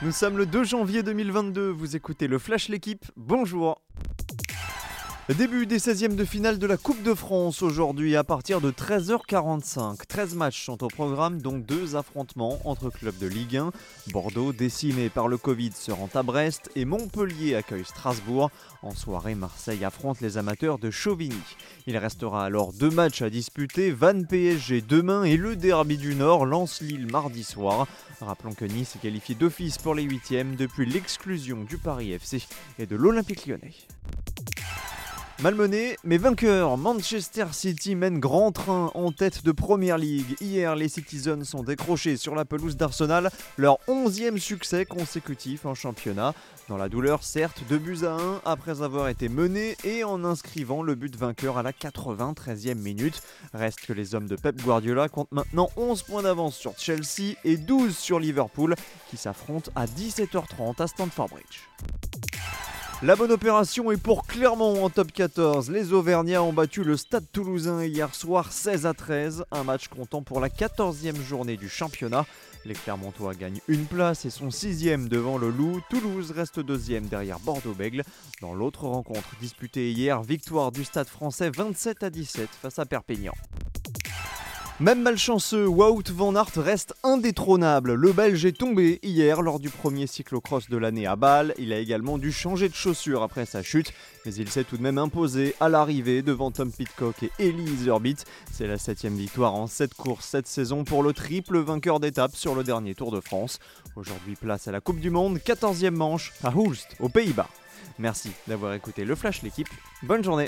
Nous sommes le 2 janvier 2022, vous écoutez le Flash L'équipe, bonjour Début des 16e de finale de la Coupe de France aujourd'hui à partir de 13h45. 13 matchs sont au programme, dont deux affrontements entre clubs de Ligue 1. Bordeaux, décimé par le Covid, se rend à Brest et Montpellier accueille Strasbourg. En soirée, Marseille affronte les amateurs de Chauvigny. Il restera alors deux matchs à disputer, Van PSG demain et le derby du Nord lance Lille mardi soir. Rappelons que Nice est qualifié d'office pour les huitièmes depuis l'exclusion du Paris FC et de l'Olympique lyonnais. Malmené, mais vainqueur, Manchester City mène grand train en tête de Première League. Hier, les Citizens sont décrochés sur la pelouse d'Arsenal, leur 11e succès consécutif en championnat. Dans la douleur, certes, 2 buts à 1 après avoir été menés et en inscrivant le but vainqueur à la 93e minute. Reste que les hommes de Pep Guardiola comptent maintenant 11 points d'avance sur Chelsea et 12 sur Liverpool qui s'affrontent à 17h30 à Stamford Bridge. La bonne opération est pour Clermont en top 14. Les Auvergnats ont battu le Stade toulousain hier soir 16 à 13, un match comptant pour la 14e journée du championnat. Les Clermontois gagnent une place et sont sixième devant le Loup. Toulouse reste deuxième derrière Bordeaux-Bègle. Dans l'autre rencontre disputée hier, victoire du Stade français 27 à 17 face à Perpignan. Même malchanceux, Wout van Aert reste indétrônable. Le Belge est tombé hier lors du premier cyclocross de l'année à Bâle. Il a également dû changer de chaussures après sa chute, mais il s'est tout de même imposé à l'arrivée devant Tom Pitcock et Elise Herbit. C'est la septième victoire en 7 courses cette saison pour le triple vainqueur d'étape sur le dernier Tour de France. Aujourd'hui, place à la Coupe du Monde, 14e manche à Hulst, aux Pays-Bas. Merci d'avoir écouté le Flash l'équipe. Bonne journée